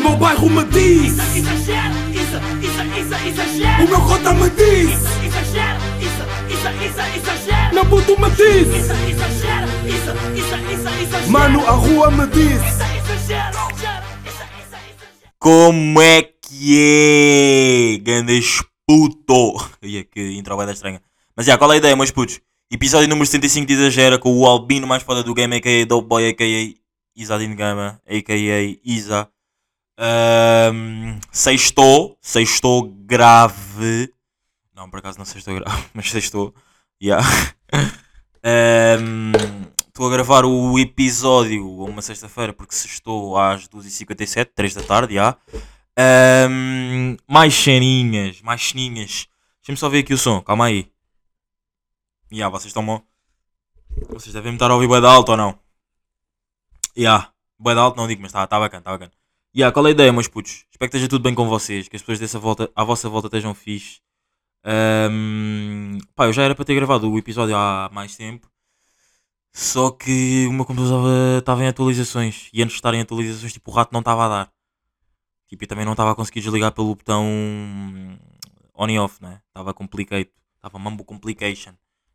meu bairro me diz Isso, exagero, isso, isso, isso, exagero. O meu cota me diz Isso, exagero, isso, isso, isso, exagero. Meu puto me diz Isso, exagero, isso, isso, isso, exagero. Mano, a rua me diz Isso, exagero. Como é que é? Gandas puto. Ia que intro vai dar estranha. Mas já, qual é a ideia, meus putos? Episódio número 75 de Exagera com o albino mais foda do game, a.k.a. Dope Boy, a.k.a. Isadine Gama, a.k.a. Isa. Um, sextou, sextou grave. Não, por acaso não sextou grave, mas sextou. Yeah. Estou a gravar o episódio uma sexta-feira porque sextou às 2h57, 3 da tarde, já. Um, mais ceninhas, mais ceninhas. Deixa-me só ver aqui o som, calma aí. Ya, vocês estão. Vocês devem estar a ouvir de alto ou não? Bué de alto não digo, mas está tá bacana, está bacana. Ya, qual é a ideia, meus putos? Espero que esteja tudo bem com vocês, que as pessoas dessa volta, à vossa volta estejam fixe. Um, pá, eu já era para ter gravado o episódio há mais tempo. Só que meu computador estava em atualizações. E antes de estar em atualizações, tipo, o rato não estava a dar. Tipo, eu também não estava a conseguir desligar pelo botão on e off, né? Estava complicado. Estava mambo complication.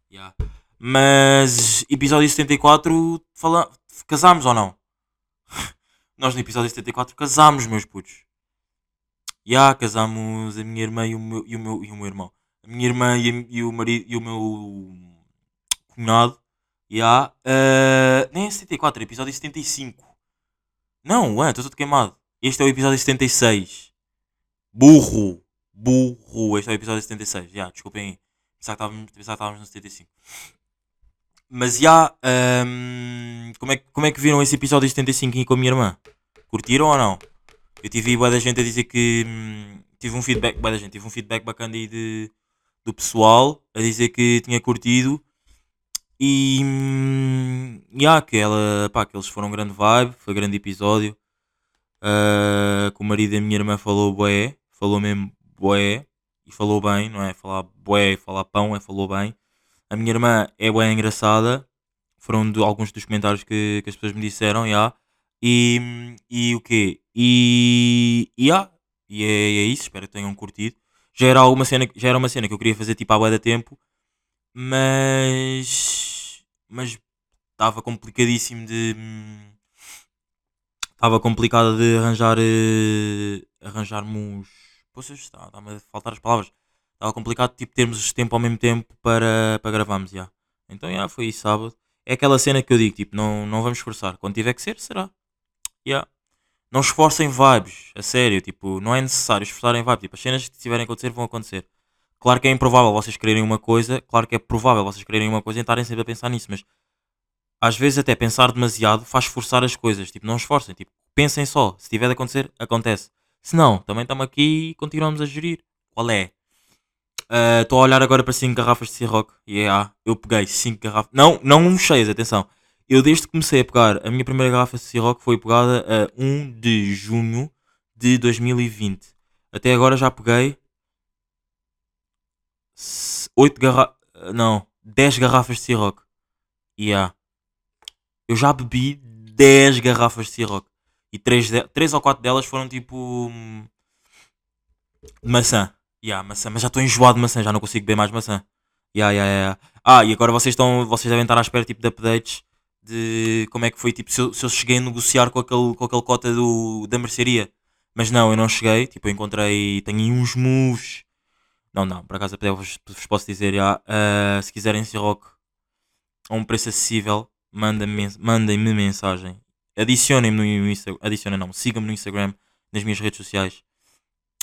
Yeah. Mas episódio 74 fala... casámos ou não? Nós no episódio 74 casámos, meus putos. Já yeah, casámos a minha irmã e o meu, e o meu, e o meu irmão. A minha irmã e, e o marido e o meu cunhado. Já. Uh, nem é 74, é episódio 75. Não, ué, estou todo queimado. Este é o episódio 76. Burro. Burro. Este é o episódio 76. Já, desculpem que estávamos, pensava que estávamos no 75. Mas já. hum, como, é, como é que viram esse episódio 75 aí com a minha irmã? Curtiram ou não? Eu tive boa da gente a dizer que. hum, tive um feedback. Bué da gente, tive um feedback bacana aí de, do pessoal a dizer que tinha curtido. E. hum, já, que, ela, pá, que eles foram grande vibe. Foi grande episódio. Ah, que o marido da minha irmã falou bué. Falou mesmo bué. E falou bem, não é? Falar bué e falar pão é falou bem. A minha irmã é bué engraçada. Foram de, alguns dos comentários que, que as pessoas me disseram, já. E, e o quê? E, e, já. e é, é isso, espero que tenham curtido. Já era, alguma cena, já era uma cena que eu queria fazer tipo há bué de tempo, mas mas estava complicadíssimo de estava complicado de arranjar eh, arranjarmos poças, está- está-me a faltar as palavras estava complicado tipo termos tempo ao mesmo tempo para, para gravarmos já. então já foi sábado é aquela cena que eu digo tipo não, não vamos esforçar quando tiver que ser será já. não esforcem vibes a sério tipo não é necessário esforçarem vibes tipo as cenas que tiverem a acontecer vão acontecer claro que é improvável vocês quererem uma coisa claro que é provável vocês quererem uma coisa e estarem sempre a pensar nisso mas às vezes até pensar demasiado faz forçar as coisas. Tipo, não esforcem. Tipo, pensem só. Se tiver de acontecer, acontece. Se não, também estamos aqui e continuamos a gerir. Qual é? Estou a olhar agora para 5 garrafas de Ciroc. Yeah, eu peguei 5 garrafas. Não, não cheias, atenção. Eu desde que comecei a pegar, a minha primeira garrafa de Ciroc foi pegada a 1 de junho de 2020. Até agora já peguei 8 garrafas. Não, 10 garrafas de Ciroc. Yeah. Eu já bebi 10 garrafas de Ciroc. E 3, de... 3 ou 4 delas foram tipo. hum, Maçã. Yeah, maçã. Mas já estou enjoado de maçã, já não consigo beber mais maçã. Yeah, yeah, yeah. Ah, e agora vocês, estão, vocês devem estar à espera tipo, de updates de como é que foi, tipo, se eu, se eu cheguei a negociar com aquele, com aquele cota do, da mercearia. Mas não, eu não cheguei. Tipo, eu encontrei. Tenho uns moves. Não, não, por acaso até vos, vos posso dizer, já, ah, se quiserem Ciroc a um preço acessível, mandem-me mens- mandem-me mensagem. Adicionem-me no Instagram. Adicionem não, sigam-me no Instagram, nas minhas redes sociais.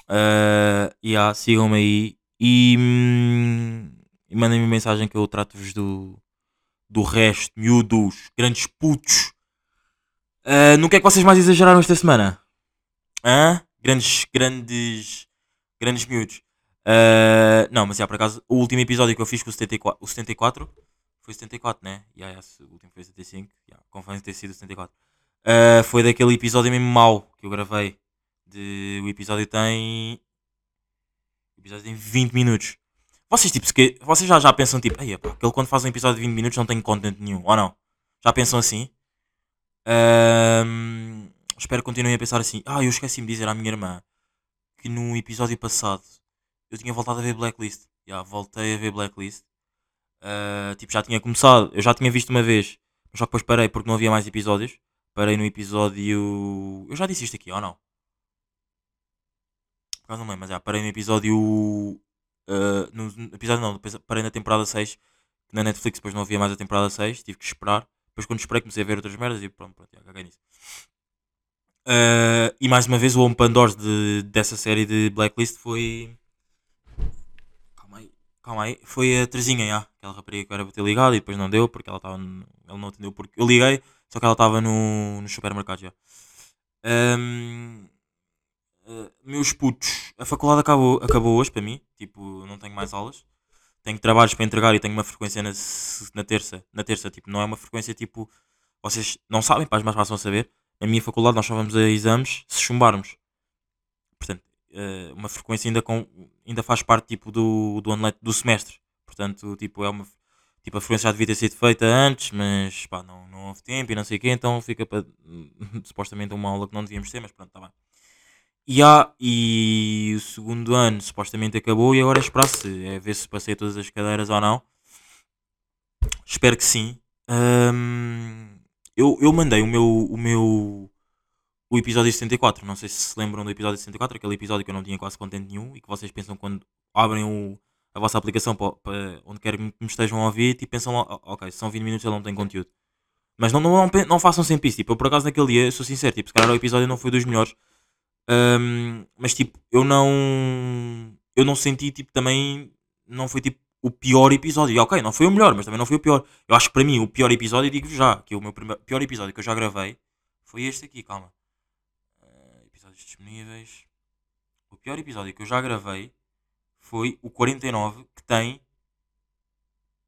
Uh, yeah, sigam-me aí e, hum, e mandem-me mensagem que eu trato-vos do, do resto, miúdos, grandes putos. Uh, no que é que vocês mais exageraram esta semana? Hã? Grandes, grandes, grandes miúdos. Uh, não, mas já por acaso, o último episódio que eu fiz com o 74, o 74 foi 74, né? Yeah, yeah, o último foi 75. Yeah, ter sido 74. Uh, foi daquele episódio mesmo mau que eu gravei. De, o episódio tem. O episódio tem 20 minutos. Vocês, tipo, vocês já, já pensam, tipo, aí, pá, aquele quando faz um episódio de 20 minutos não tem content nenhum, ou não? Já pensam assim? Ahm, espero que continuem a pensar assim. Ah, eu esqueci-me de dizer à minha irmã que no episódio passado eu tinha voltado a ver Blacklist. Já, voltei a ver Blacklist. Ah, tipo, já tinha começado, eu já tinha visto uma vez, mas só que depois parei porque não havia mais episódios. Parei no episódio. Eu já disse isto aqui, ou não? Acaso não lembro, mas já, parei no episódio. ah, no episódio não, parei na temporada 6. que Na Netflix depois não havia mais a temporada 6, tive que esperar. Depois quando esperei comecei a ver outras merdas e pronto, pronto, já caguei nisso. Ah, e mais uma vez o Home Pandores de, dessa série de Blacklist foi. Calma aí, calma aí. Foi a Terezinha, já. Aquela rapariga que era para ter ligado e depois não deu porque ela estava. no- Ela não atendeu porque. Eu liguei, só que ela estava no, no supermercado já. Ahm, ah, meus putos, a faculdade acabou, acabou hoje para mim. Tipo, não tenho mais aulas. Tenho trabalhos para entregar e tenho uma frequência na, na terça. Na terça, tipo, não é uma frequência tipo. Vocês não sabem, pá, mas passam a saber. Na minha faculdade nós só vamos a exames se chumbarmos. Portanto, eh, uma frequência ainda, com, ainda faz parte tipo, do, do, ano do semestre. Portanto, tipo, é uma, tipo, a frequência já devia ter sido feita antes, mas pá, não, não houve tempo e não sei o quê, então fica para supostamente uma aula que não devíamos ter, mas pronto, está bem. E, há, e o segundo ano supostamente acabou e agora é esperar se é ver se passei todas as cadeiras ou não. Espero que sim. Eu, eu mandei o meu, o meu o episódio 74. Não sei se se lembram do episódio 74, aquele episódio que eu não tinha quase content nenhum e que vocês pensam quando abrem o, a vossa aplicação para, para onde quer que me estejam a ouvir e pensam, "Oh, ok, são 20 minutos ele não tem conteúdo. Mas não, não, não, não façam sempre isso. Tipo, eu por acaso naquele dia, sou sincero, tipo, se calhar o episódio não foi dos melhores. Ahm, mas tipo, eu não. Eu não senti tipo também. Não foi tipo o pior episódio. E, ok, não foi o melhor, mas também não foi o pior. Eu acho que para mim o pior episódio, digo-vos já, que o meu primeiro, pior episódio que eu já gravei foi este aqui, calma. Ah, episódios disponíveis. O pior episódio que eu já gravei foi o 49, que tem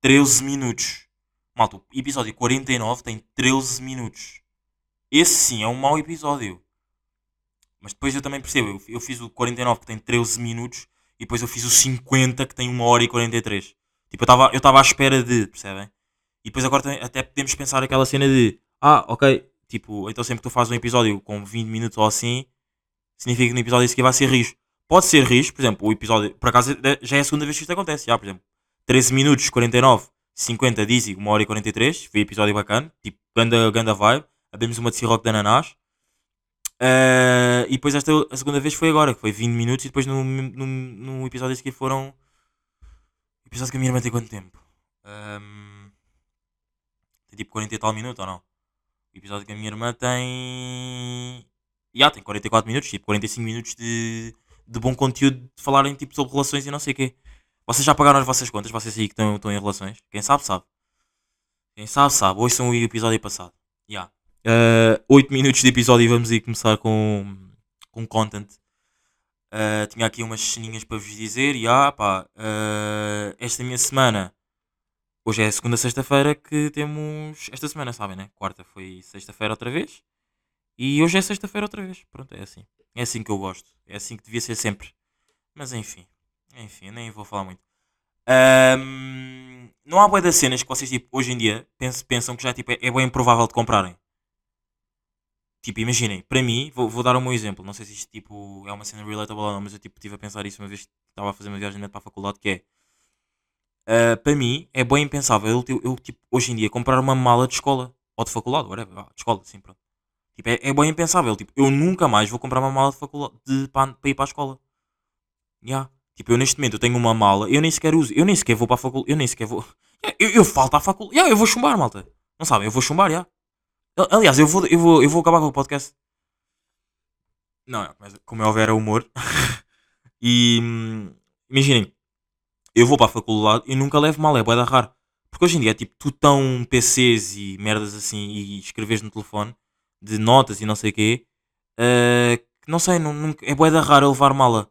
13 minutos. Malta, o episódio 49 tem 13 minutos. Esse sim é um mau episódio. Mas depois eu também percebo, eu, eu fiz o 49 que tem 13 minutos e depois eu fiz o 50 que tem 1 hora e 43. Tipo, eu estava à espera de, percebem? E depois agora também- até podemos pensar aquela cena de ah, ok, tipo, então sempre que tu fazes um episódio com 20 minutos ou assim, significa que no episódio a seguir vai ser rijo. Pode ser rijo, por exemplo, o episódio, por acaso é- já é a segunda vez que isto acontece, já, por exemplo, 13 minutos, 49, 50, Dizzy, 1 hora e 43, foi episódio bacana, tipo, ganda, ganda vibe, abrimos uma de Ciroc de ananás, eh, e depois esta a segunda vez foi agora, que foi 20 minutos, e depois no, no, no episódio seguir foram, episódio que a minha irmã tem quanto tempo? Ahm, tem tipo 40 e tal minutos ou não? O episódio que a minha irmã tem. Já, tem 44 minutos, tipo 45 minutos de, de bom conteúdo de falarem tipo, sobre relações e não sei o quê. Vocês já pagaram as vossas contas, vocês aí que estão, estão em relações? Quem sabe, sabe. Quem sabe, sabe. Hoje são o episódio passado. Já. 8 minutos de episódio e vamos aí começar com, com content. Uh, tinha aqui umas ceninhas para vos dizer. E ah, pá, uh, esta minha semana, hoje é segunda, sexta-feira que temos. Esta semana, sabem, né? Quarta foi sexta-feira outra vez. E hoje é sexta-feira outra vez. Pronto, é assim. É assim que eu gosto. É assim que devia ser sempre. Mas enfim. Enfim, nem vou falar muito. Ahm, não há boia das cenas que vocês, tipo, hoje em dia, pensam, pensam que já tipo, é, é bem improvável de comprarem. Tipo, imaginem, para mim, vou, vou dar um meu exemplo. Não sei se isto tipo, é uma cena relatable ou não, mas eu tipo, estive a pensar isso uma vez que estava a fazer uma viagem para a faculdade. Que é, ah, para mim, é bem impensável eu, eu, eu, tipo, hoje em dia comprar uma mala de escola ou de faculdade, whatever, de escola, sim, pronto. Tipo, é, é bem impensável. Tipo, eu nunca mais vou comprar uma mala de faculdade de, para, para ir para a escola. Yeah. Tipo, eu neste momento eu tenho uma mala, eu nem sequer uso, eu nem sequer vou para a faculdade, eu nem sequer vou. Yeah, eu, eu falto à faculdade, yeah, eu vou chumbar, malta. Não sabem, eu vou chumbar, já. Aliás, eu vou, eu, vou, eu vou acabar com o podcast. Não, é, mas como é houver humor. e hum, imaginem, eu vou para a faculdade e nunca levo mal, é bué da raro. Porque hoje em dia é tipo, tu tão PCs e merdas assim e escreves no telefone de notas e não sei o quê. que não sei, não, é bué da raro levar mala.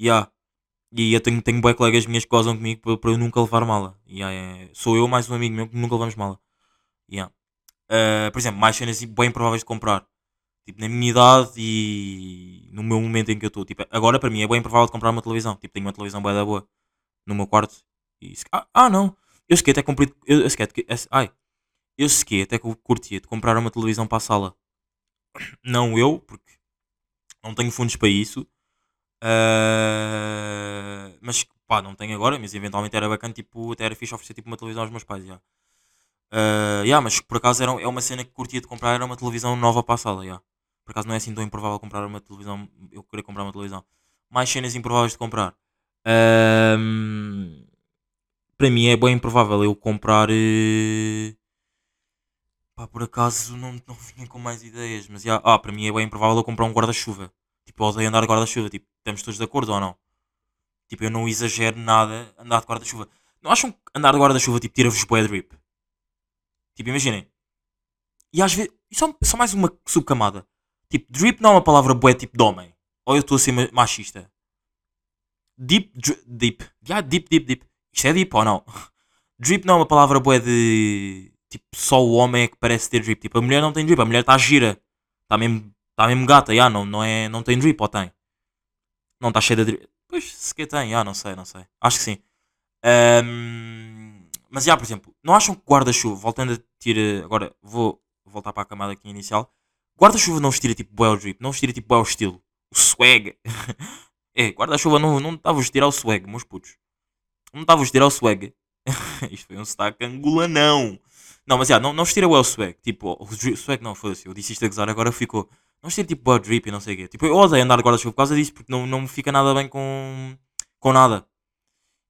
Yeah. E eu tenho, tenho bué colegas minhas que gozam comigo para, para eu nunca levar mala. Yeah, é- sou eu mais um amigo meu que nunca levamos mala. Yeah. Uh, por exemplo, mais cenas bem improváveis de comprar. Tipo, na minha idade e no meu momento em que eu estou. Tipo, agora para mim é bem improvável de comprar uma televisão. Tipo, tenho uma televisão bem da boa no meu quarto. E, ah, ah, não. Eu sequer até comprei. Eu, eu sequer, ai. Eu sequer até curtia de comprar uma televisão para a sala. Não eu, porque não tenho fundos para isso. Ah, mas pá, não tenho agora, mas eventualmente era bacana, tipo, até era fixe oferecer tipo, uma televisão aos meus pais. já. Ah, yeah, mas por acaso era, é uma cena que curtia de comprar, era uma televisão nova para a sala. yeah. Por acaso não é assim tão improvável comprar uma televisão, eu queria comprar uma televisão. Mais cenas improváveis de comprar. Ahm, para mim é bem improvável eu comprar. eh, Pá, por acaso não, não vinha com mais ideias, mas já, ah, para mim é bem improvável eu comprar um guarda-chuva. Tipo, eu odeio andar guarda-chuva, tipo, estamos todos de acordo ou não? Tipo, eu não exagero nada andar de guarda-chuva. Não acham que andar de guarda-chuva, tipo, tira-vos bué drip? Tipo, imaginem. E às vezes, isso é só mais uma subcamada. Tipo, drip não é uma palavra bué tipo de homem. Ou eu estou a ser ma- machista. Deep, dri- deep. Yeah, deep, deep, deep. Isto é deep ou não? Drip não é uma palavra bué de. Tipo, só o homem é que parece ter drip. Tipo, a mulher não tem drip, a mulher está gira. Está mesmo, tá mesmo gata, yeah, não, não, é, não tem drip ou tem? Não está cheia de drip. Pois, se que tem, yeah, não sei, não sei. Acho que sim. Ahm, mas, já, por exemplo, não acham que guarda-chuva, voltando a tirar. Agora vou voltar para a camada aqui inicial. Guarda-chuva não vos tira tipo o drip, não vos tira tipo o estilo. O swag. é, guarda-chuva não, não está a vos tirar o swag, meus putos. Não está a vos tirar o swag. Isto foi um sotaque angolanão. Não, mas já, não, não vos tira swag. Tipo, o swag não, foda-se. Eu disse isto a gozar, agora ficou. Não vos tira tipo o drip e não sei o quê. Tipo, eu odeio andar de guarda-chuva por causa disso, porque não, não me fica nada bem com. com nada.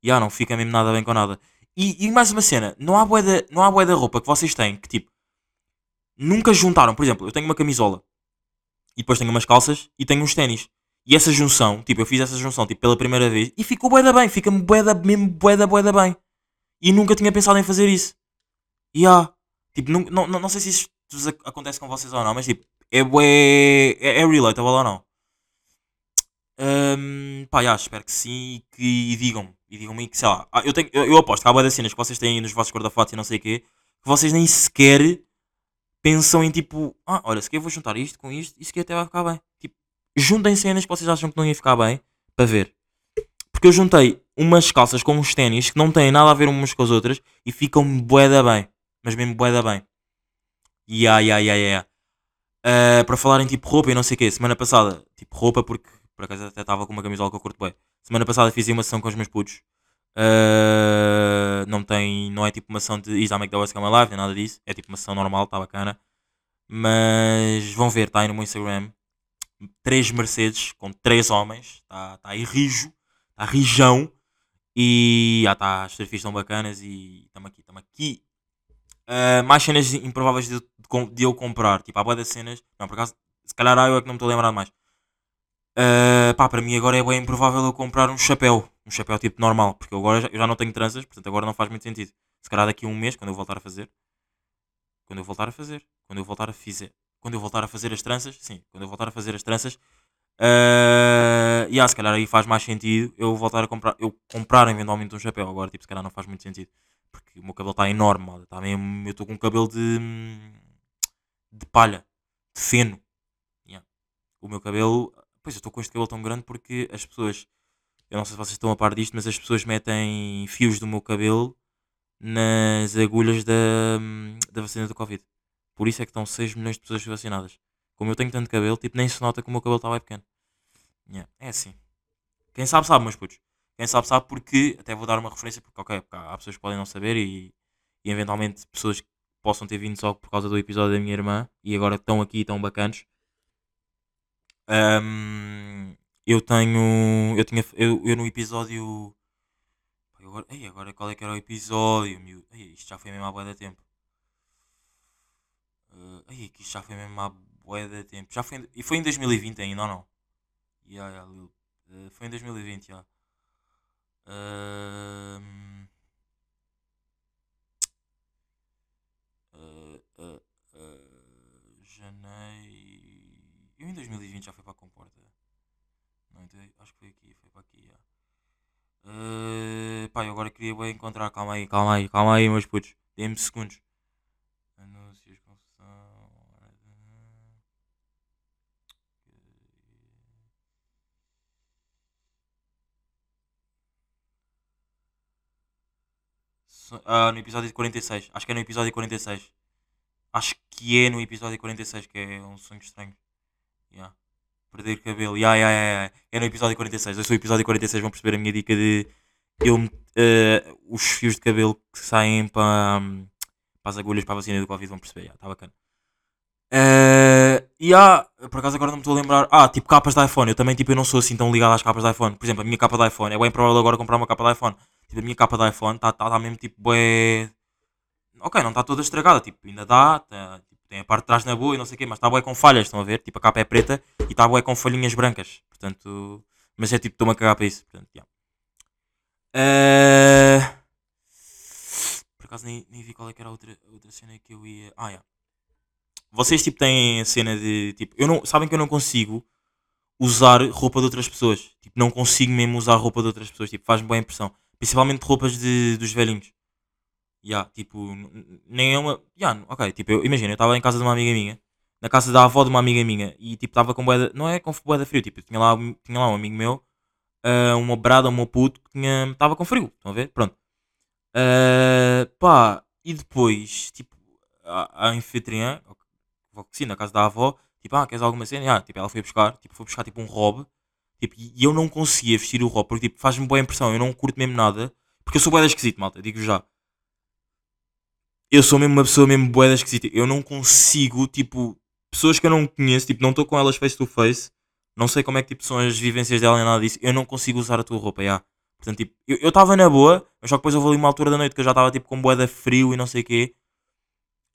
Já, não fica mesmo nada bem com nada. E, e mais uma cena, não há bué da, não há roupa que vocês têm que tipo. Nunca juntaram. Por exemplo, eu tenho uma camisola. E depois tenho umas calças e tenho uns ténis. E essa junção, tipo, eu fiz essa junção tipo, pela primeira vez e ficou bué da bem. Fica-me bué da, mesmo bué da, bué da bem. E nunca tinha pensado em fazer isso. E há. Tipo, não, não, não sei se ac- acontece com vocês ou não, mas tipo, é bué. É, é relatable ou não? Hum, pá, já, espero que sim e que digam-me. E digam-me que, sei lá, ah, eu, tenho, eu, eu aposto que há das cenas que vocês têm nos vossos guarda-fatos e não sei o quê, que vocês nem sequer pensam em tipo, ah, olha, se quer eu vou juntar isto com isto, isso que até vai ficar bem. Tipo, juntem cenas que vocês acham que não ia ficar bem, para ver. Porque eu juntei umas calças com uns ténis que não têm nada a ver umas com as outras e ficam bué da bem. Mas mesmo bué da bem. Ya, ya, ya, ya. Ah, para falar em tipo roupa e não sei o quê, semana passada, tipo roupa, porque por acaso até estava com uma camisola que eu curto bem. Semana passada fiz uma sessão com os meus putos. Ah, não tem, não é tipo uma sessão de Is I Make the West Come Alive, nem nada disso. É tipo uma sessão normal, está bacana. Mas vão ver, está aí no meu Instagram. Três Mercedes com três homens. Está tá aí rijo, está rijão. E ah, tá, as fotografias estão bacanas e estamos aqui, estamos aqui. Ah, mais cenas improváveis de, de de eu comprar. Tipo, há boa das cenas. Não, por acaso, se calhar eu é que não me estou a lembrar mais. Ah, pá, para mim agora é bem improvável eu comprar um chapéu. Um chapéu tipo normal. Porque eu agora já, eu já não tenho tranças, portanto agora não faz muito sentido. Se calhar daqui a um mês, quando eu voltar a fazer. Quando eu voltar a fazer. Quando eu voltar a fazer. Quando eu voltar a fazer as tranças. Sim, quando eu voltar a fazer as tranças. Uh, e ah, se calhar aí faz mais sentido eu voltar a comprar. Eu comprar eventualmente um chapéu. Agora, tipo, se calhar não faz muito sentido. Porque o meu cabelo está enorme, malta. Tá mesmo, eu estou com um cabelo de. de palha. De feno. Yeah. O meu cabelo. Eu estou com este cabelo tão grande porque as pessoas. Eu não sei se vocês estão a par disto, mas as pessoas metem fios do meu cabelo nas agulhas da, da vacina do Covid. Por isso é que estão 6 milhões de pessoas vacinadas. Como eu tenho tanto cabelo, tipo, nem se nota que o meu cabelo está bem pequeno. Yeah, É assim. Quem sabe, sabe, meus putos. Quem sabe, sabe porque. Até vou dar uma referência, porque, ok, porque há pessoas que podem não saber e, e eventualmente pessoas que possam ter vindo só por causa do episódio da minha irmã e agora estão aqui e estão bacanos. Ahm, eu tenho. Eu tinha. Eu, eu no episódio. Agora, ei, agora qual é que era o episódio? Meu? Ei, isto já foi mesmo há bué de tempo. Uh, ei, que isto já foi mesmo há bué de tempo. Já foi e foi em 2020 ainda ou não? Yeah, yeah. Uh, foi em 2020, já. Uh, uh, uh, janeiro. Eu em 2020 já fui para a Comporta. Não, então, acho que foi aqui, foi para aqui, já. Uh, pá, eu agora queria encontrar. Calma aí, calma aí, calma aí, meus putos. Dê-me segundos. Anúncios, confusão. Ah, no episódio 46. Acho que é no episódio 46. Acho que é no episódio 46, que é um sonho estranho. Yeah. Perder cabelo. Yeah, yeah, yeah, yeah. É no episódio 46. Eu sou o episódio 46, vão perceber a minha dica de eu eh, os fios de cabelo que saem para, para as agulhas para a vacina do Covid vão perceber. Está bacana. Eh, e há, por acaso agora não me estou a lembrar. Ah, tipo capas de iPhone. Eu também tipo, eu não sou assim tão ligado às capas de iPhone. Por exemplo, a minha capa de iPhone. É bem provável agora comprar uma capa de iPhone. Tipo, a minha capa de iPhone está tá, tá mesmo tipo bué. Ok, não está toda estragada. Tipo, ainda dá. Tá, tem a parte de trás na boa e não sei o quê. Mas está bué com falhas. Estão a ver? Tipo, a capa é preta e está bué com folhinhas brancas. Portanto. Mas é tipo, estou-me a cagar para isso. Portanto, yeah. Eh, Por acaso nem, nem vi qual é que era a outra, outra cena que eu ia. Ah, yeah. Vocês tipo têm a cena de tipo. Eu não, sabem que eu não consigo usar roupa de outras pessoas. Tipo, não consigo mesmo usar roupa de outras pessoas. Tipo, faz-me boa impressão. Principalmente roupas de, dos velhinhos. Yeah, tipo, nem é uma. Yeah, ok, tipo, eu, imagina, eu estava em casa de uma amiga minha, na casa da avó de uma amiga minha, e tipo, estava com boeda. Não é com boeda frio, tipo, tinha lá, tinha lá um amigo meu, ah, uma brada, um puto, que estava com frio, estão a ver? Pronto. Ah, pá, e depois, tipo, a, anfitriã, sim, na casa da avó, tipo, ah, queres alguma cena? Ah, tipo, ela foi buscar, tipo, foi buscar tipo um robe, tipo, e eu não conseguia vestir o robe, porque tipo, faz-me boa impressão, eu não curto mesmo nada, porque eu sou boeda esquisito, malta, digo já. Eu sou mesmo uma pessoa mesmo boeda esquisita, eu não consigo, tipo, pessoas que eu não conheço, tipo, não estou com elas face to face, não sei como é que tipo, são as vivências dela nem nada disso, eu não consigo usar a tua roupa, já. Portanto, tipo, eu estava na boa, mas só que depois houve ali uma altura da noite que eu já estava tipo com boeda frio e não sei o quê.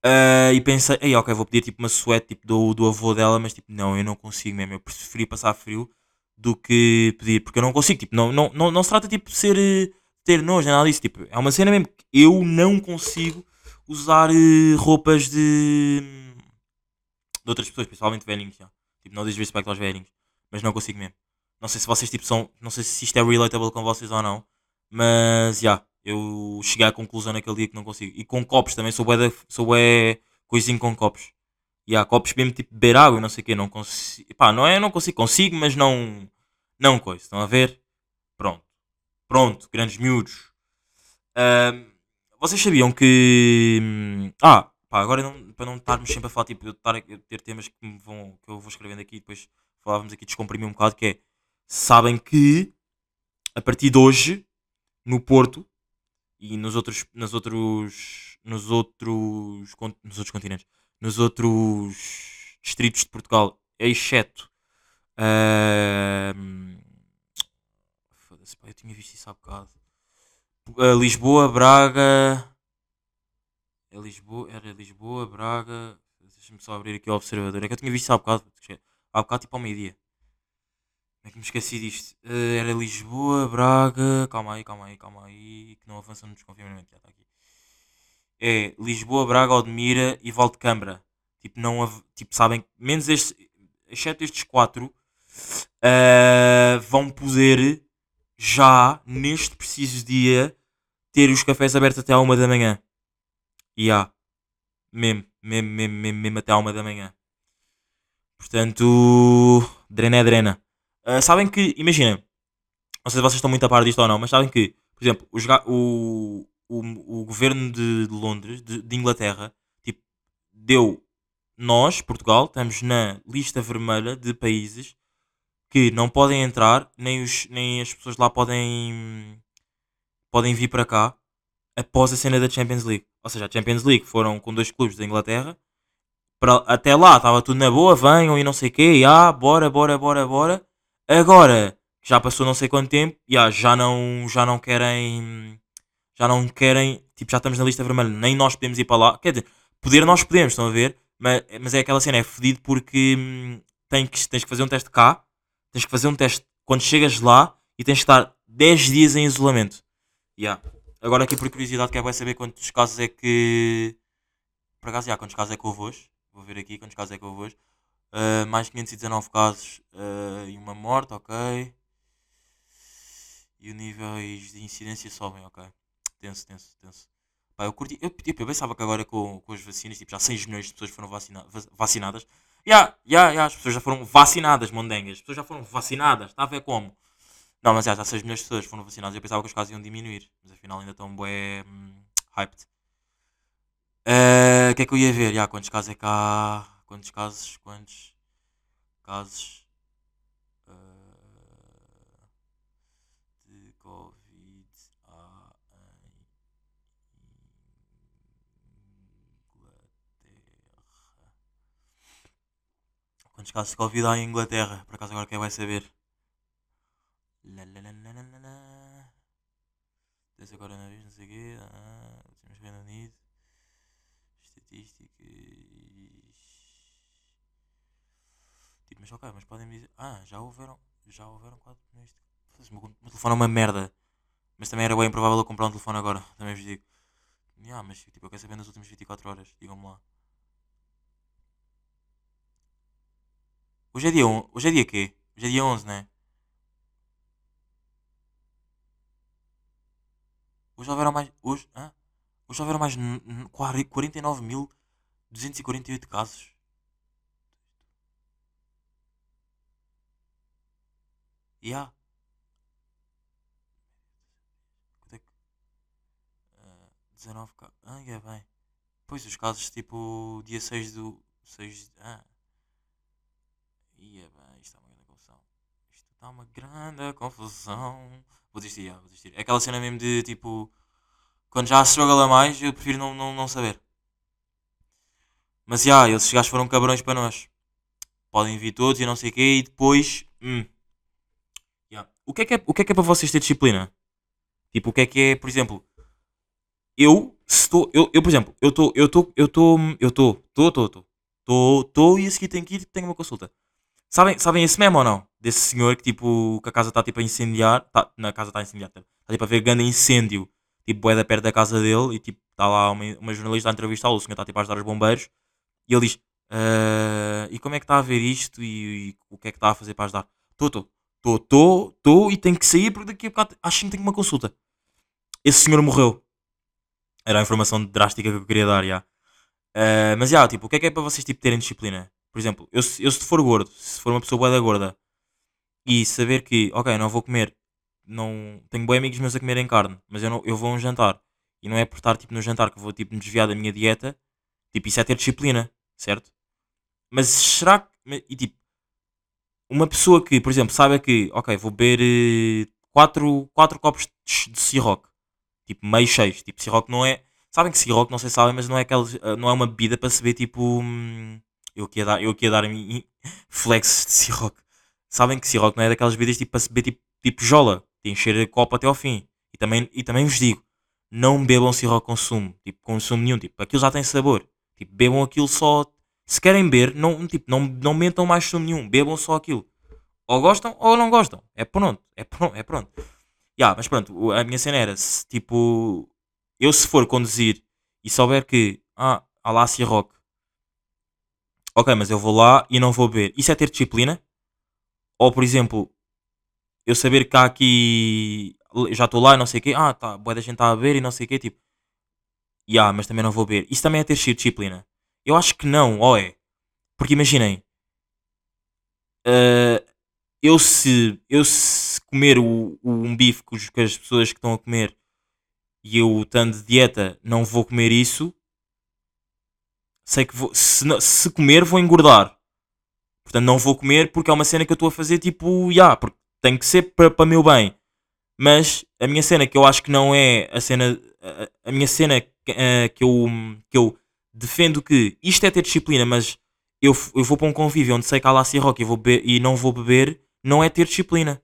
Ah, e pensei, ei, ok, vou pedir tipo uma suéte tipo, do, do avô dela, mas tipo, não, eu não consigo mesmo. Eu preferi passar frio do que pedir, porque eu não consigo, tipo, não, não, não, não se trata tipo de ser eh, ter nojo, nem nada disso, tipo, é uma cena mesmo que eu não consigo usar eh, roupas de, de outras pessoas, principalmente velhinhos, já. tipo, não desrespeito aos velhinhos, mas não consigo mesmo. Não sei se vocês tipo são, não sei se isto é relatable com vocês ou não, mas já, eu cheguei à conclusão naquele dia que não consigo. E com copos também, sou bué, sou bué coisinho com copos. E há copos mesmo tipo beber água e não sei o quê, não consigo. Pá, não é, não consigo, consigo, mas não. Não coisa, estão a ver? Pronto. Pronto, grandes miúdos. Vocês sabiam que. hum, Ah, pá, agora não, para não estarmos sempre a falar, tipo, eu, eu ter temas que, me vão, que eu vou escrevendo aqui e depois falávamos aqui, descomprimir um bocado, que é. Sabem que a partir de hoje, no Porto e nos outros. Nos outros. Nos outros. Nos outros continentes. Nos outros distritos de Portugal, exceto. ahm, Foda-se, eu tinha visto isso há bocado. Ah, Lisboa, Braga. É Lisboa, era Lisboa, Braga. Deixa-me só abrir aqui o observador. É que eu tinha visto há bocado. Há bocado, tipo ao meio-dia. Como é que me esqueci disto? Ah, era Lisboa, Braga. Calma aí, calma aí, calma aí. Que não avança no desconfinamento. Já está aqui. É Lisboa, Braga, Odmira e Valdecambra. Tipo, não, tipo, sabem, menos estes, exceto estes quatro, ah, vão poder já, neste preciso dia, ter os cafés abertos até à uma da manhã. E há. Mesmo, mesmo, até à uma da manhã. Portanto, drena é drena. Ah, sabem que, imaginem, não sei se vocês estão muito a par disto ou não, mas sabem que, por exemplo, ga- o, o, o governo de, de Londres, de, de Inglaterra, tipo, deu nós, Portugal, estamos na lista vermelha de países que não podem entrar, nem, os, nem as pessoas lá podem, podem vir para cá após a cena da Champions League. Ou seja, a Champions League foram com dois clubes da Inglaterra. Para, até lá estava tudo na boa, venham e não sei o quê, e ah, bora, bora, bora, bora. Agora, já passou não sei quanto tempo, já, já, não, já não querem. Já não querem. Tipo, já estamos na lista vermelha, nem nós podemos ir para lá. Quer dizer, poder nós podemos, estão a ver? Mas, mas é aquela cena, é fedido porque hum, tem que, tens que fazer um teste cá, tens que fazer um teste quando chegas lá e tens que estar 10 dias em isolamento. Yeah. Agora aqui por curiosidade quero saber quantos casos é que. Por acaso, já, quantos casos é que houve hoje? Vou ver aqui quantos casos é que houve hoje. Uh, mais 519 casos uh, e uma morte, ok. E os níveis de incidência sobem, ok. Tenso, tenso, tenso. Pá, eu, curti, eu, tipo, eu pensava que agora com, com as vacinas, tipo, já 6 milhões de pessoas foram vacina, va- vacinadas. Já, já, já, as pessoas já foram vacinadas, mondengas. As pessoas já foram vacinadas. Está a ver como? Não, mas já, já 6 milhões de pessoas foram vacinadas. Eu pensava que os casos iam diminuir. Mas afinal ainda estão bué hum, hyped. Eh, O que é que eu ia ver? Ya, quantos casos é há? Quantos casos? Quantos casos eh, de Covid há em Inglaterra? Quantos casos de Covid há em Inglaterra? Por acaso agora quem vai saber? Lalalala. Desse coronavírus, não sei o quê. Ah, temos Reino Unido. Estatísticas. Tipo, mas ok, mas podem dizer. Ah, já houveram. Já houveram 4 milhões de. O meu, telefone é uma merda. Mas também era bem improvável eu comprar um telefone agora. Também vos digo. Ya, mas tipo, eu quero saber nas últimas 24 horas. Digam-me lá. Hoje é dia 11. Hoje é dia quê? Hoje é dia 11, né? Hoje houveram mais. Hoje. Hã? Hoje houveram mais. n- n- 49.248 casos. Ya. Quanto é que. ah, 19 casos. Ah, é bem. Pois os casos tipo. Dia 6 do. 6. Ah. Ia bem, isto está uma grande confusão. Isto está uma grande confusão. Vou desistir, já, vou desistir. É aquela cena mesmo de tipo. Quando já se struggle a mais, eu prefiro não, não, não saber. Mas já, esses gajos foram cabrões para nós. Podem vir todos e não sei o quê, e depois. Hum. Ya. O, que é que é, o que é que é para vocês ter disciplina? Tipo, o que é que é, por exemplo. Eu, estou. Eu, eu, por exemplo, eu estou. Eu estou. Eu estou. Eu estou. Estou, estou, estou. Estou, estou e a seguir tenho que ir tenho uma consulta. Sabem, sabem esse meme ou não? Desse senhor que tipo. que a casa está tipo a incendiar. Tá, na casa está a incendiar. Está tipo a ver grande incêndio. Tipo, boeda perto da casa dele e tipo. Está lá uma, uma jornalista a entrevistá-lo. O senhor está tipo a ajudar os bombeiros. E ele diz: "Ah, E como é que está a ver isto? E, e o que é que está a fazer para ajudar? Estou, estou. Estou, estou, estou e tenho que sair porque daqui a bocado acho que tenho uma consulta. Esse senhor morreu. Era a informação drástica que eu queria dar, já. Ah, mas já, tipo, o que é que é para vocês tipo, terem disciplina? Por exemplo, eu, eu se for gordo, se for uma pessoa boa da gorda e saber que, ok, não vou comer, não tenho bons amigos meus a comerem carne, mas eu, não, eu vou a um jantar e não é por estar tipo, no jantar que vou tipo, me desviar da minha dieta, tipo, isso é ter disciplina, certo? Mas será que. E tipo, uma pessoa que, por exemplo, sabe que, ok, vou beber 4 quatro copos de, de Ciroc, tipo meio cheios, tipo Ciroc não é. Sabem que Ciroc, não sei se sabem, mas não é, aqueles, eh, não é uma bebida para se beber tipo. hum, eu aqui a dar, eu aqui a dar a mim flex de Ciroc. Sabem que Ciroc não é daquelas bebidas tipo para se beber tipo, tipo jola, tem encher a copa até ao fim. E também, e também vos digo, não bebam Ciroc com sumo, tipo com sumo nenhum, tipo aquilo já tem sabor. Tipo, bebam aquilo só. Se querem beber, não, tipo, não, não mentam mais sumo nenhum, bebam só aquilo. Ou gostam ou não gostam. É pronto, é pronto, é pronto. Ya, mas pronto, a minha cena era, se, tipo, eu se for conduzir e souber que, ah, há lá Ciroc, ok, mas eu vou lá e não vou beber. Isso é ter disciplina? Ou, por exemplo, eu saber que há aqui, já estou lá e não sei o quê, ah, tá, boa da gente está a beber e não sei o quê, tipo, ya, mas também não vou beber. Isso também é ter disciplina? Eu acho que não, ou é? Porque imaginem, eh, eu se, eu se comer o, o- um bife que as pessoas que estão a comer e eu estando de dieta não vou comer isso, sei que vou, se, se comer vou engordar. Portanto não vou comer porque é uma cena que eu estou a fazer tipo, já, porque tem que ser para meu bem. Mas a minha cena que eu acho que não é a cena, a, a minha cena que, eh, que, eu, que eu defendo que isto é ter disciplina, mas eu, eu vou para um convívio onde sei que há lá Ciroc e, vou beber, e não vou beber, não é ter disciplina.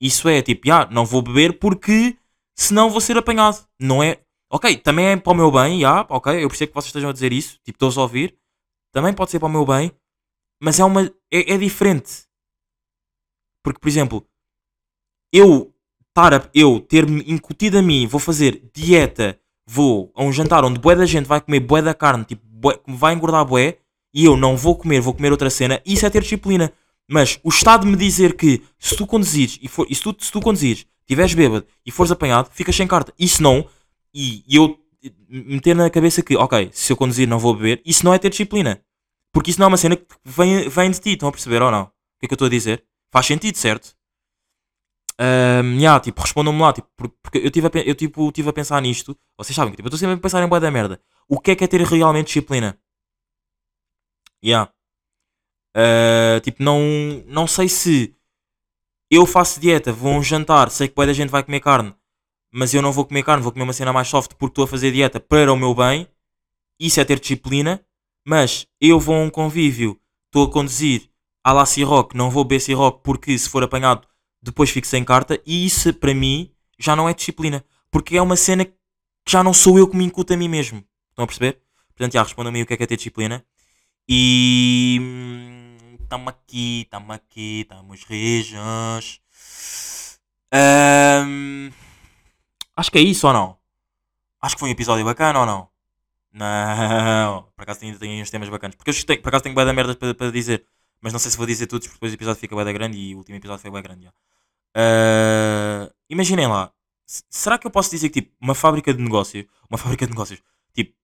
Isso é tipo, já, não vou beber porque senão vou ser apanhado. Não é. Ok, também é para o meu bem, já, ok, eu percebo que vocês estejam a dizer isso, tipo, estou a ouvir. Também pode ser para o meu bem, mas é uma. É, é diferente. Porque, por exemplo, eu estar eu ter-me incutido a mim, vou fazer dieta, vou a um jantar onde bué da gente vai comer bué da carne, tipo, bué, vai engordar bué, e eu não vou comer, vou comer outra cena, isso é ter disciplina. Mas o Estado me dizer que se tu conduzires e, for, e se, tu, se tu conduzires, estiveres bêbado e fores apanhado, ficas sem carta. Isso não. E, eu meter na cabeça que, ok, se eu conduzir não vou beber, isso não é ter disciplina. Porque isso não é uma cena que vem, vem de ti, estão a perceber ou não? O que é que eu estou a dizer? Faz sentido, certo? Um, yeah, tipo, respondam-me lá, tipo, por- porque eu tive a, eu tipo, tive a pensar nisto. Vocês sabem que tipo, eu estou sempre a pensar em boa da merda. o que é que é ter realmente disciplina. Yeah. Uh, tipo, não, não sei se eu faço dieta, vou um jantar, sei que boa da gente vai comer carne, mas eu não vou comer carne, vou comer uma cena mais soft porque estou a fazer dieta para o meu bem. Isso é ter disciplina. Mas eu vou a um convívio, estou a conduzir à la Ciroc, não vou beber Ciroc porque se for apanhado depois fico sem carta. E isso para mim já não é disciplina. Porque é uma cena que já não sou eu que me incuto a mim mesmo. Estão a perceber? Portanto, já respondam-me o que é que é ter disciplina. E. Estamos aqui, estamos aqui, estamos rijos. Ahm, Acho que é isso ou não? Acho que foi um episódio bacana ou não? Não, por acaso ainda tenho uns temas bacanas. Porque eu tenho, por acaso tenho da merda para, para dizer. Mas não sei se vou dizer todos, porque depois o episódio fica bué da grande e o último episódio foi bué grande. Ah, imaginem lá. Será que eu posso dizer que tipo, uma fábrica de negócio, uma fábrica de negócios, tipo,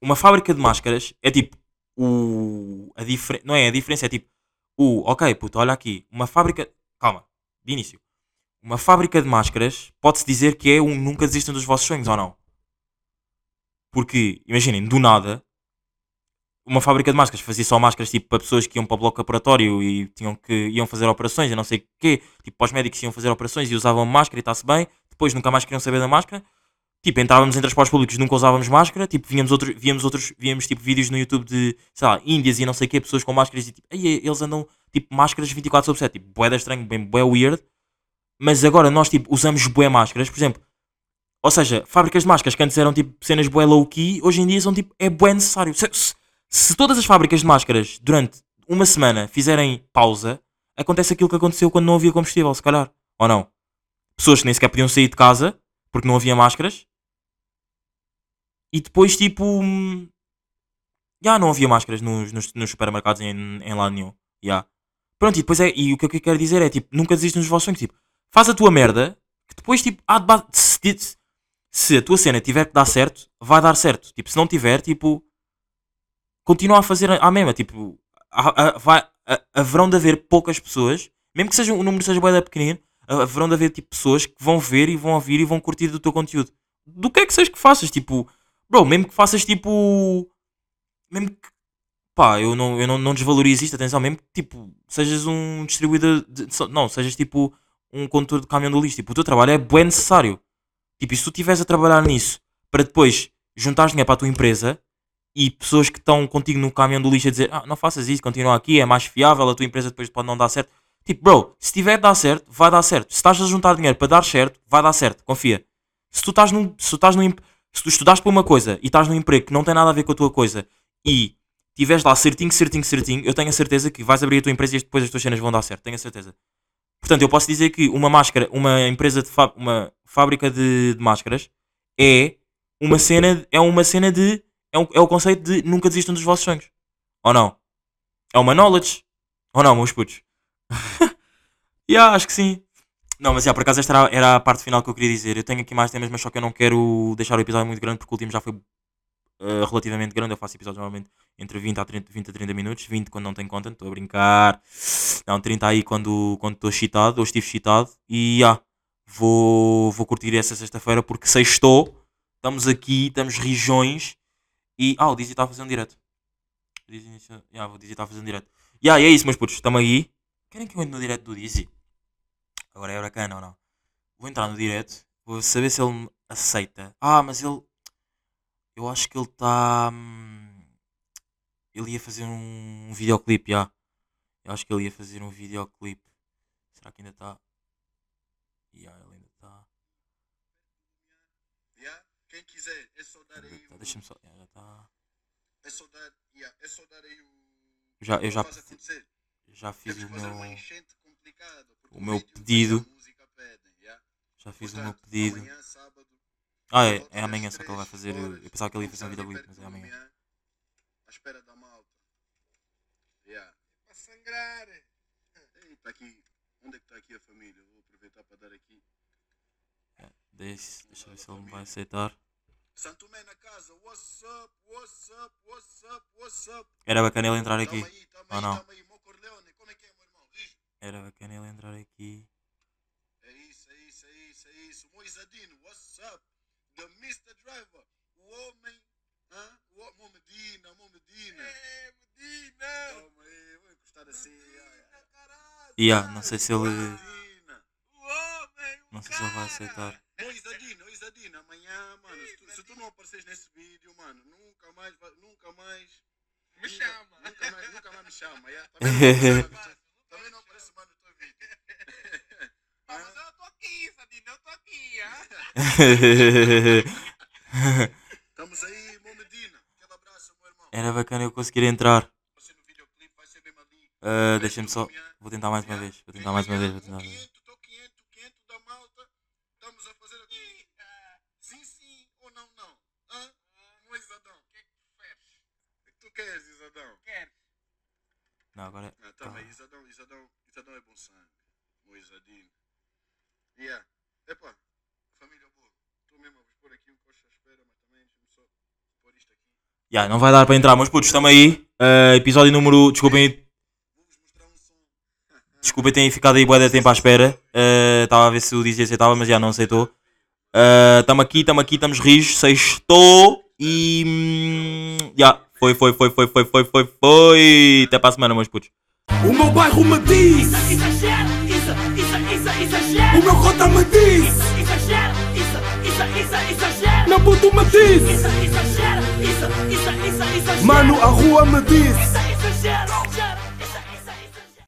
uma fábrica de máscaras é tipo o a diferença, não é a diferença é tipo o, ok, puto, olha aqui, uma fábrica, calma, de início. Uma fábrica de máscaras pode-se dizer que é um nunca desistam dos vossos sonhos ou não? Porque, imaginem, do nada, uma fábrica de máscaras fazia só máscaras tipo para pessoas que iam para o bloco operatório e tinham que iam fazer operações, eu não sei o quê, tipo para os médicos que iam fazer operações e usavam máscara e está-se bem, depois nunca mais queriam saber da máscara. Tipo, entrávamos em transportes públicos, nunca usávamos máscara, tipo, víamos outros, víamos outros, víamos tipo vídeos no YouTube de, sei lá, Índias e não sei o quê, pessoas com máscaras e tipo, "Ei, eles andam tipo máscaras 24 sobre 7, tipo, bué da estranho, bem bué weird. Mas agora nós tipo usamos bué máscaras, por exemplo, ou seja, fábricas de máscaras que antes eram tipo cenas bué low key, hoje em dia são tipo, é bué necessário. Se, se- se todas as fábricas de máscaras durante uma semana fizerem pausa, acontece aquilo que aconteceu quando não havia combustível, se calhar. Ou não? Pessoas que nem sequer podiam sair de casa porque não havia máscaras. E depois, tipo. Já não havia máscaras nos, nos, nos supermercados em, em lado nenhum. Já. Pronto, e depois é. E o que eu quero dizer é tipo, nunca desistas dos vossos sonhos. Tipo, faz a tua merda, que depois, tipo, há de ba- se, se- a tua cena tiver que dar certo, vai dar certo. Tipo, se não tiver, tipo, continua a fazer a, a mesma. Tipo, há- há- vai, há- haverão de haver poucas pessoas, mesmo que seja, o número seja bem pequenino, haverão de haver tipo pessoas que vão ver e vão ouvir e vão curtir do teu conteúdo. Do que é que seja que faças, tipo, bro, mesmo que faças tipo. Mesmo que. Pá, eu não, eu não, não desvalorizo isto, atenção, mesmo que tipo, sejas um distribuidor. De, não, sejas tipo um condutor de caminhão do lixo. Tipo, o teu trabalho é bem necessário. Tipo, e se tu estiveres a trabalhar nisso para depois juntares dinheiro para a tua empresa e pessoas que estão contigo no caminhão do lixo a dizer ah, não faças isso, continua aqui, é mais fiável, a tua empresa depois pode não dar certo. Tipo, bro, se tiver de dar certo, vai dar certo. Se estás a juntar dinheiro para dar certo, vai dar certo, confia. Se tu estás num, se tu estás num, se tu estudaste para uma coisa e estás num emprego que não tem nada a ver com a tua coisa e tiveres lá certinho, certinho, certinho, eu tenho a certeza que vais abrir a tua empresa e depois as tuas cenas vão dar certo, tenho a certeza. Portanto, eu posso dizer que uma máscara, uma empresa de uma fábrica de, de máscaras é uma cena, é uma cena de, é, um- é o conceito de nunca desistam dos vossos sonhos. Ou não? É uma knowledge. Ou não, meus putos? yeah, acho que sim. Não, mas já, por acaso esta era, era a parte final que eu queria dizer. Eu tenho aqui mais temas, mas só que eu não quero deixar o episódio muito grande porque o último já foi eh, relativamente grande. Eu faço episódios normalmente entre 20 a 30, 20 a 30 minutos. 20 quando não tenho content, estou a brincar. Não, 30 aí quando quando estou excitado, ou estive excitado. E já, vou, vou curtir essa sexta-feira porque sextou. Estamos aqui, estamos rijões. E. Ah, o Dizzy está a fazer um direto. O Dizzy está a fazer um direto. Ya, e é isso, meus putos, estamos aí. Querem que eu entre no direto do Dizzy? Agora é bacana ou não? Vou entrar no direto, vou saber se ele me aceita. Ah, mas ele. Eu acho que ele está. Ele ia fazer um videoclipe, já. Eu acho que ele ia fazer um videoclipe. Será que ainda está? Ya, ele ainda está. Yeah? Quem quiser, é só dar aí. o- Deixa-me só. Ya, já está. É só dar, yeah, é só dar aí o. Já, eu já, já fiz Temos o meu. o meu pedido. yeah? Já fiz o meu pedido. Amanhã, sábado, Ah, é, é amanhã só que ele vai fazer. Eu pensava que ele ia fazer um videoclipe, mas é amanhã. À espera da malta. Yeah. Para sangrar. Ei, tá aqui. Onde é que está aqui a família? Vou aproveitar para dar aqui. Deixa, deixa eu ver se ele me vai aceitar. Santo Mé na casa. What's up? What's up? What's up? What's up? Era bacana ele entrar aqui. Aí, Ou aí, não? aí. É que é. Era bacana ele entrar aqui. É isso, é isso, é isso, é isso. Moisadino, what's up? The Mr. Driver, o homem Hã? O Mo Medina, Mo Medina. É, Medina. Calma aí, vou encostar assim. ai. Caralho. Yeah, não sei se ele. Medina. O homem, o Não sei se ele vai aceitar. Ô Isadina, ô Isadina, amanhã, mano, se tu, se tu não apareceres nesse vídeo, mano, nunca mais, nunca mais. Me nunca- chama. Nunca mais, nunca mais me chama. yeah? Também não, também não aparece mais no teu vídeo. Ah, mas eu tô aqui, Sadina, eu tô aqui, ah. Estamos aí, Mo Medina. Aquele abraço, meu irmão. Era bacana eu conseguir entrar. Você no videoclipe vai ser mesmo ali. Ah, Deixa-me só. Vou tentar mais uma vez. Vou tentar mais uma vez. Vou tentar mais uma vez. 500, tô 500, 500 da malta. Estamos a fazer aqui. Sim, sim ou não, não? Hã? Ô Isadão. O que é que tu fazes? O que tu queres, Isadão? Quero. Não, agora. Ah, tá, mas Isadão, Isadão, Isadão é bom sangue. O Isadinho. Yeah. Epá, família boa. Estou mesmo a vos pôr aqui um coxa à espera, mas também deixa-me só pôr isto aqui. Yeah, não vai dar para entrar, mas putos, estamos aí. Uh, episódio número. Desculpem. Desculpem tenho ficado aí boa de tempo à espera. Estava eh, uh, a ver se o DJ aceitava, mas já não aceitou. Eh, estamos uh, aqui, estamos aqui, estamos rijos. Sextou e. Hum, já. Hum, yeah. Foi, foi, foi, foi, foi, foi, foi, foi. Até para a semana, meus putos. O meu bairro me diz. É o meu cota me diz, Exagera, isso, isso, isso, exagera. meu puto me diz, Isso, exagera, isso, isso, isso, exagera. mano a rua me diz,